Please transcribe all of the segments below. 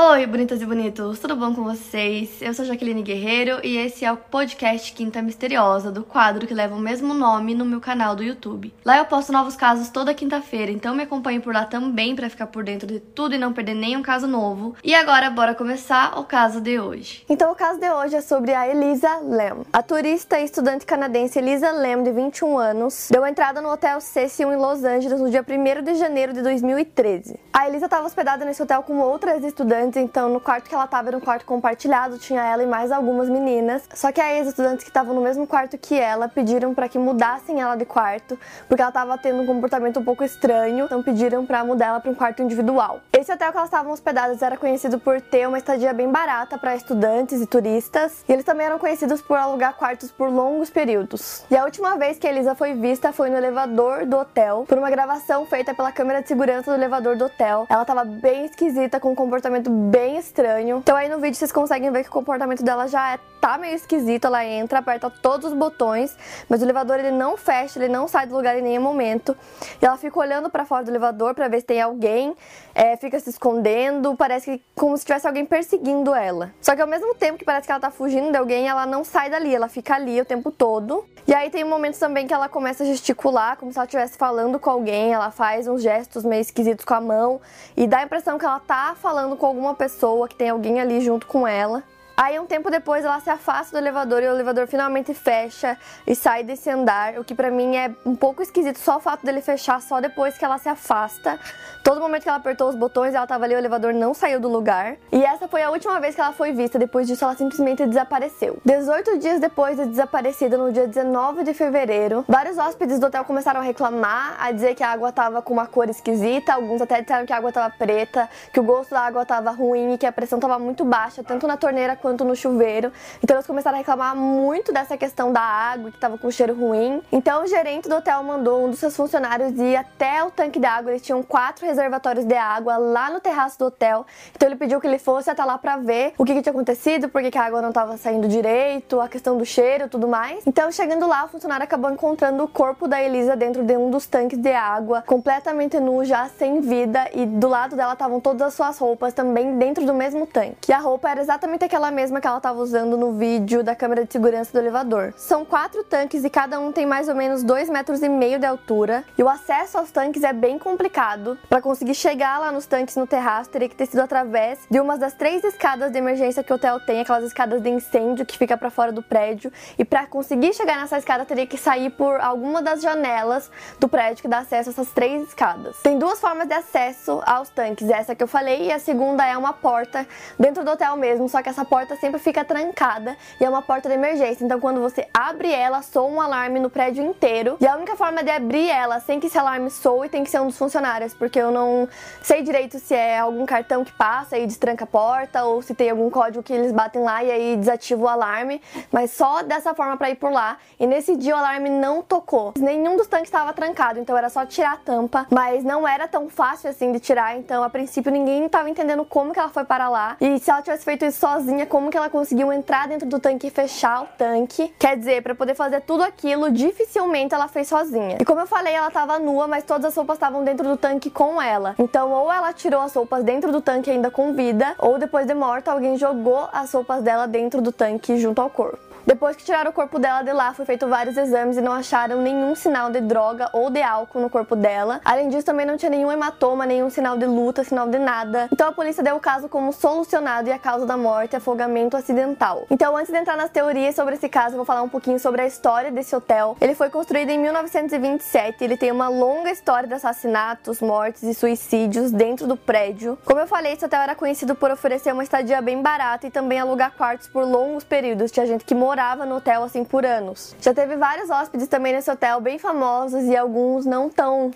Oi, bonitas e bonitos, tudo bom com vocês? Eu sou Jaqueline Guerreiro e esse é o podcast Quinta Misteriosa, do quadro que leva o mesmo nome no meu canal do YouTube. Lá eu posto novos casos toda quinta-feira, então me acompanhe por lá também para ficar por dentro de tudo e não perder nenhum caso novo. E agora, bora começar o caso de hoje. Então, o caso de hoje é sobre a Elisa Lam. A turista e estudante canadense Elisa Lam, de 21 anos, deu entrada no Hotel Cecil em Los Angeles no dia 1 de janeiro de 2013. A Elisa estava hospedada nesse hotel com outras estudantes então no quarto que ela tava era um quarto compartilhado, tinha ela e mais algumas meninas. Só que aí os estudantes que estavam no mesmo quarto que ela pediram para que mudassem ela de quarto, porque ela tava tendo um comportamento um pouco estranho, então pediram para mudar ela para um quarto individual. Esse hotel que elas estavam hospedadas era conhecido por ter uma estadia bem barata para estudantes e turistas, e eles também eram conhecidos por alugar quartos por longos períodos. E a última vez que Elisa foi vista foi no elevador do hotel, por uma gravação feita pela câmera de segurança do elevador do hotel. Ela tava bem esquisita, com um comportamento bem estranho. Então aí no vídeo vocês conseguem ver que o comportamento dela já é, tá meio esquisito. Ela entra, aperta todos os botões, mas o elevador ele não fecha, ele não sai do lugar em nenhum momento. E ela fica olhando para fora do elevador para ver se tem alguém, é, fica se escondendo, parece que como se tivesse alguém perseguindo ela. Só que ao mesmo tempo que parece que ela tá fugindo de alguém, ela não sai dali, ela fica ali o tempo todo. E aí tem momentos também que ela começa a gesticular, como se ela estivesse falando com alguém, ela faz uns gestos meio esquisitos com a mão e dá a impressão que ela tá falando com alguma pessoa, que tem alguém ali junto com ela. Aí, um tempo depois, ela se afasta do elevador e o elevador finalmente fecha e sai desse andar, o que para mim é um pouco esquisito, só o fato dele fechar só depois que ela se afasta. Todo momento que ela apertou os botões, ela tava ali, o elevador não saiu do lugar. E essa foi a última vez que ela foi vista, depois disso ela simplesmente desapareceu. 18 dias depois de desaparecida, no dia 19 de fevereiro, vários hóspedes do hotel começaram a reclamar, a dizer que a água tava com uma cor esquisita, alguns até disseram que a água tava preta, que o gosto da água tava ruim e que a pressão tava muito baixa, tanto na torneira quanto quanto no chuveiro. Então eles começaram a reclamar muito dessa questão da água, que tava com cheiro ruim. Então o gerente do hotel mandou um dos seus funcionários ir até o tanque de água. Eles tinham quatro reservatórios de água lá no terraço do hotel. Então ele pediu que ele fosse até lá para ver o que, que tinha acontecido, por que a água não tava saindo direito, a questão do cheiro tudo mais. Então chegando lá, o funcionário acabou encontrando o corpo da Elisa dentro de um dos tanques de água, completamente nu, já sem vida, e do lado dela estavam todas as suas roupas também dentro do mesmo tanque. E a roupa era exatamente aquela mesma que ela estava usando no vídeo da câmera de segurança do elevador. São quatro tanques e cada um tem mais ou menos dois metros e meio de altura. E o acesso aos tanques é bem complicado. Para conseguir chegar lá nos tanques no terraço, teria que ter sido através de uma das três escadas de emergência que o hotel tem, aquelas escadas de incêndio que fica para fora do prédio. E para conseguir chegar nessa escada, teria que sair por alguma das janelas do prédio que dá acesso a essas três escadas. Tem duas formas de acesso aos tanques, essa que eu falei, e a segunda é uma porta dentro do hotel mesmo, só que essa porta sempre fica trancada e é uma porta de emergência. Então, quando você abre ela, soa um alarme no prédio inteiro. E a única forma de abrir ela sem que esse alarme soe tem que ser um dos funcionários, porque eu não sei direito se é algum cartão que passa e destranca a porta ou se tem algum código que eles batem lá e aí desativa o alarme. Mas só dessa forma para ir por lá. E nesse dia o alarme não tocou. Nenhum dos tanques estava trancado, então era só tirar a tampa. Mas não era tão fácil assim de tirar, então a princípio ninguém estava entendendo como que ela foi para lá. E se ela tivesse feito isso sozinha, como que ela conseguiu entrar dentro do tanque e fechar o tanque. Quer dizer, para poder fazer tudo aquilo, dificilmente ela fez sozinha. E como eu falei, ela tava nua, mas todas as roupas estavam dentro do tanque com ela. Então, ou ela tirou as roupas dentro do tanque ainda com vida, ou depois de morta, alguém jogou as roupas dela dentro do tanque junto ao corpo. Depois que tiraram o corpo dela de lá, foi feito vários exames e não acharam nenhum sinal de droga ou de álcool no corpo dela. Além disso, também não tinha nenhum hematoma, nenhum sinal de luta, sinal de nada. Então a polícia deu o caso como solucionado e a causa da morte é afogamento acidental. Então, antes de entrar nas teorias sobre esse caso, eu vou falar um pouquinho sobre a história desse hotel. Ele foi construído em 1927, ele tem uma longa história de assassinatos, mortes e suicídios dentro do prédio. Como eu falei, esse hotel era conhecido por oferecer uma estadia bem barata e também alugar quartos por longos períodos. Tinha gente que morava morava no hotel assim por anos. Já teve vários hóspedes também nesse hotel, bem famosos e alguns não tão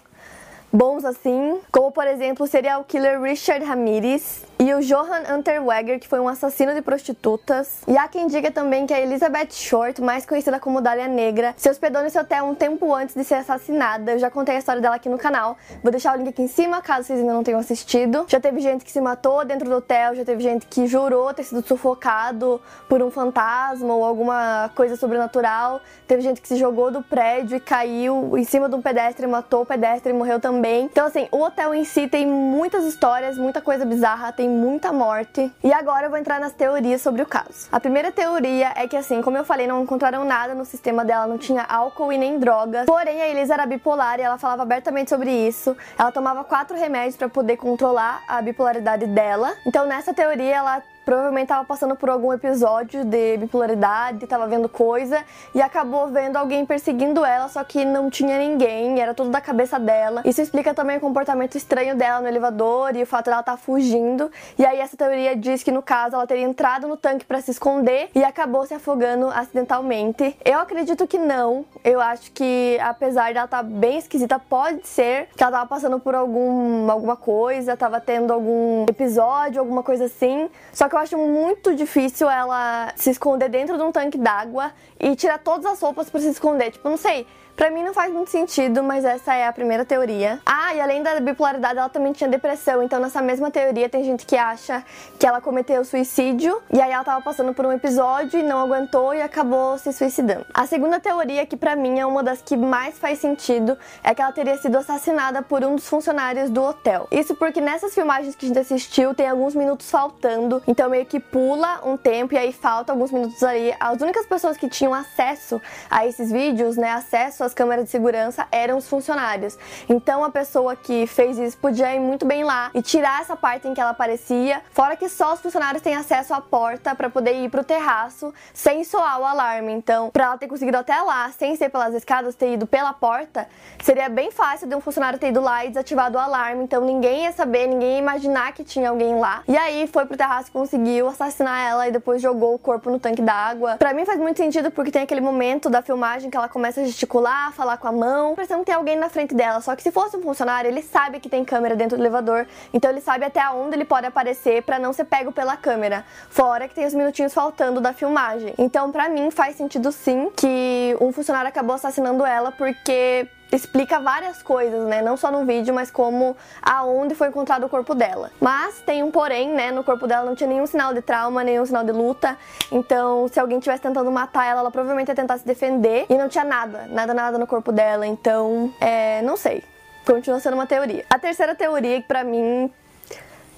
bons assim, como por exemplo o serial killer Richard Ramirez, e o Johan Unterweger, que foi um assassino de prostitutas. E há quem diga também que a Elizabeth Short, mais conhecida como Dália Negra, se hospedou nesse hotel um tempo antes de ser assassinada. Eu já contei a história dela aqui no canal. Vou deixar o link aqui em cima, caso vocês ainda não tenham assistido. Já teve gente que se matou dentro do hotel, já teve gente que jurou ter sido sufocado por um fantasma ou alguma coisa sobrenatural. Teve gente que se jogou do prédio e caiu em cima de um pedestre, matou o pedestre e morreu também também. Então, assim, o hotel em si tem muitas histórias, muita coisa bizarra, tem muita morte. E agora eu vou entrar nas teorias sobre o caso. A primeira teoria é que, assim, como eu falei, não encontraram nada no sistema dela, não tinha álcool e nem drogas. Porém, a Elisa era bipolar e ela falava abertamente sobre isso. Ela tomava quatro remédios para poder controlar a bipolaridade dela. Então, nessa teoria, ela provavelmente estava passando por algum episódio de bipolaridade, estava vendo coisa e acabou vendo alguém perseguindo ela, só que não tinha ninguém, era tudo da cabeça dela. Isso explica também o comportamento estranho dela no elevador e o fato dela estar tá fugindo. E aí essa teoria diz que no caso ela teria entrado no tanque para se esconder e acabou se afogando acidentalmente. Eu acredito que não. Eu acho que apesar dela estar tá bem esquisita, pode ser que ela estava passando por algum alguma coisa, estava tendo algum episódio, alguma coisa assim. Só que eu acho muito difícil ela se esconder dentro de um tanque d'água e tirar todas as roupas para se esconder. Tipo, não sei. Pra mim não faz muito sentido, mas essa é a primeira teoria. Ah, e além da bipolaridade, ela também tinha depressão. Então, nessa mesma teoria, tem gente que acha que ela cometeu suicídio e aí ela tava passando por um episódio e não aguentou e acabou se suicidando. A segunda teoria, que pra mim é uma das que mais faz sentido, é que ela teria sido assassinada por um dos funcionários do hotel. Isso porque nessas filmagens que a gente assistiu, tem alguns minutos faltando, então meio que pula um tempo e aí falta alguns minutos ali. As únicas pessoas que tinham acesso a esses vídeos, né, acesso às câmeras de segurança eram os funcionários. Então a pessoa que fez isso podia ir muito bem lá e tirar essa parte em que ela aparecia, fora que só os funcionários têm acesso à porta para poder ir pro terraço sem soar o alarme. Então, para ela ter conseguido até lá, sem ser pelas escadas, ter ido pela porta, seria bem fácil de um funcionário ter ido lá e desativado o alarme. Então ninguém ia saber, ninguém ia imaginar que tinha alguém lá. E aí foi pro terraço e conseguiu assassinar ela e depois jogou o corpo no tanque d'água. Para mim faz muito sentido porque tem aquele momento da filmagem que ela começa a gesticular falar, com a mão, que tem alguém na frente dela. Só que se fosse um funcionário, ele sabe que tem câmera dentro do elevador, então ele sabe até onde ele pode aparecer para não ser pego pela câmera. Fora que tem os minutinhos faltando da filmagem. Então, para mim, faz sentido sim que um funcionário acabou assassinando ela porque explica várias coisas, né? Não só no vídeo, mas como aonde foi encontrado o corpo dela. Mas tem um porém, né? No corpo dela não tinha nenhum sinal de trauma, nenhum sinal de luta. Então, se alguém estivesse tentando matar ela, ela provavelmente ia tentar se defender. E não tinha nada, nada, nada no corpo dela. Então, é, não sei. Continua sendo uma teoria. A terceira teoria, que pra mim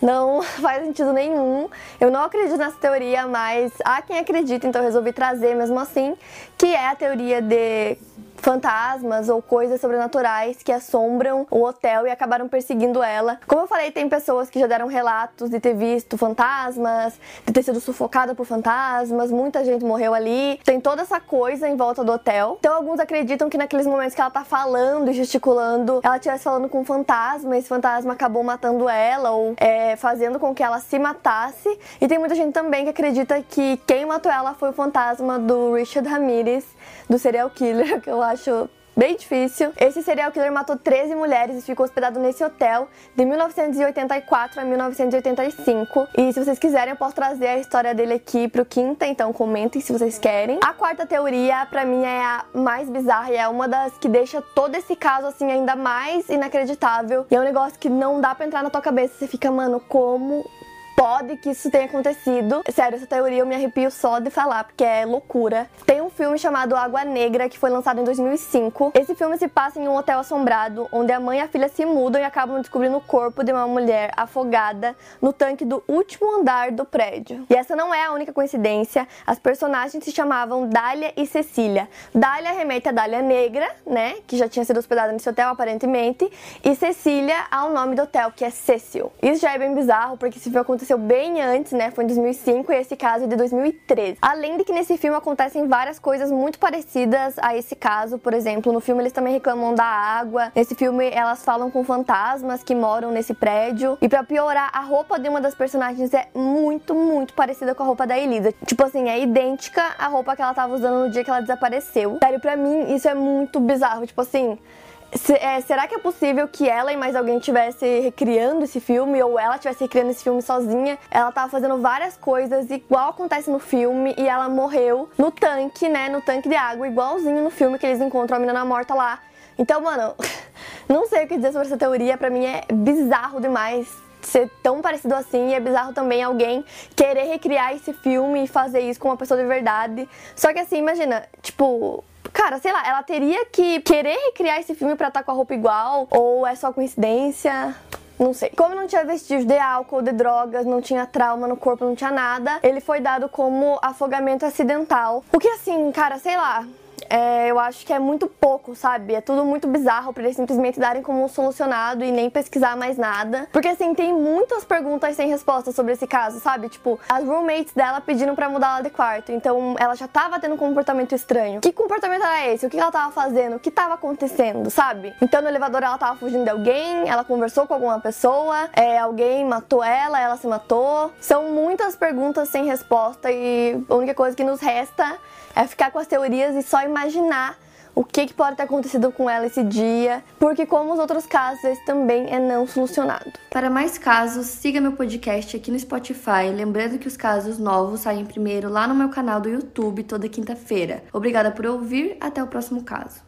não faz sentido nenhum. Eu não acredito nessa teoria, mas há quem acredita, então eu resolvi trazer mesmo assim, que é a teoria de fantasmas ou coisas sobrenaturais que assombram o hotel e acabaram perseguindo ela. Como eu falei, tem pessoas que já deram relatos de ter visto fantasmas, de ter sido sufocada por fantasmas, muita gente morreu ali. Tem toda essa coisa em volta do hotel. Então alguns acreditam que naqueles momentos que ela tá falando e gesticulando, ela estivesse falando com um fantasma, e esse fantasma acabou matando ela ou é, fazendo com que ela se matasse. E tem muita gente também que acredita que quem matou ela foi o fantasma do Richard Ramirez, do serial killer, que eu acho acho bem difícil. Esse serial killer matou 13 mulheres e ficou hospedado nesse hotel de 1984 a 1985. E se vocês quiserem, eu posso trazer a história dele aqui pro quinta, então comentem se vocês querem. A quarta teoria, para mim, é a mais bizarra e é uma das que deixa todo esse caso assim ainda mais inacreditável. E é um negócio que não dá para entrar na tua cabeça. Você fica, mano, como pode que isso tenha acontecido. Sério, essa teoria eu me arrepio só de falar, porque é loucura. Tem um filme chamado Água Negra, que foi lançado em 2005. Esse filme se passa em um hotel assombrado, onde a mãe e a filha se mudam e acabam descobrindo o corpo de uma mulher afogada no tanque do último andar do prédio. E essa não é a única coincidência. As personagens se chamavam Dália e Cecília. Dália remete a Dália Negra, né, que já tinha sido hospedada nesse hotel aparentemente, e Cecília ao nome do hotel, que é Cecil. Isso já é bem bizarro, porque esse filme aconteceu aconteceu bem antes, né? Foi em 2005 e esse caso é de 2013. Além de que nesse filme acontecem várias coisas muito parecidas a esse caso, por exemplo, no filme eles também reclamam da água. Nesse filme elas falam com fantasmas que moram nesse prédio. E para piorar, a roupa de uma das personagens é muito, muito parecida com a roupa da Elisa. Tipo assim, é idêntica à roupa que ela tava usando no dia que ela desapareceu. Sério, pra mim isso é muito bizarro. Tipo assim, se, é, será que é possível que ela e mais alguém estivesse recriando esse filme ou ela estivesse recriando esse filme sozinha? Ela tava fazendo várias coisas igual acontece no filme e ela morreu no tanque, né? No tanque de água, igualzinho no filme que eles encontram a menina morta lá. Então, mano, não sei o que dizer sobre essa teoria, pra mim é bizarro demais ser tão parecido assim e é bizarro também alguém querer recriar esse filme e fazer isso com uma pessoa de verdade. Só que assim, imagina, tipo, Cara, sei lá, ela teria que querer recriar esse filme pra estar tá com a roupa igual? Ou é só coincidência? Não sei. Como não tinha vestígio de álcool, de drogas, não tinha trauma no corpo, não tinha nada, ele foi dado como afogamento acidental. O que assim, cara, sei lá, é, eu acho que é muito pouco, sabe? É tudo muito bizarro pra eles simplesmente darem como solucionado e nem pesquisar mais nada. Porque assim, tem muitas perguntas sem resposta sobre esse caso, sabe? Tipo, as roommates dela pediram para mudar ela de quarto. Então ela já tava tendo um comportamento estranho. Que comportamento era esse? O que ela tava fazendo? O que tava acontecendo, sabe? Então no elevador ela tava fugindo de alguém, ela conversou com alguma pessoa, é, alguém matou ela, ela se matou. São muitas perguntas sem resposta e a única coisa que nos resta é ficar com as teorias e só imaginar o que, que, pode ter acontecido com ela esse dia, porque como os outros casos, esse também é não solucionado. Para mais casos, siga meu podcast aqui no Spotify, lembrando que os casos novos saem primeiro lá no meu canal do YouTube toda quinta-feira. Obrigada por ouvir, até o próximo caso.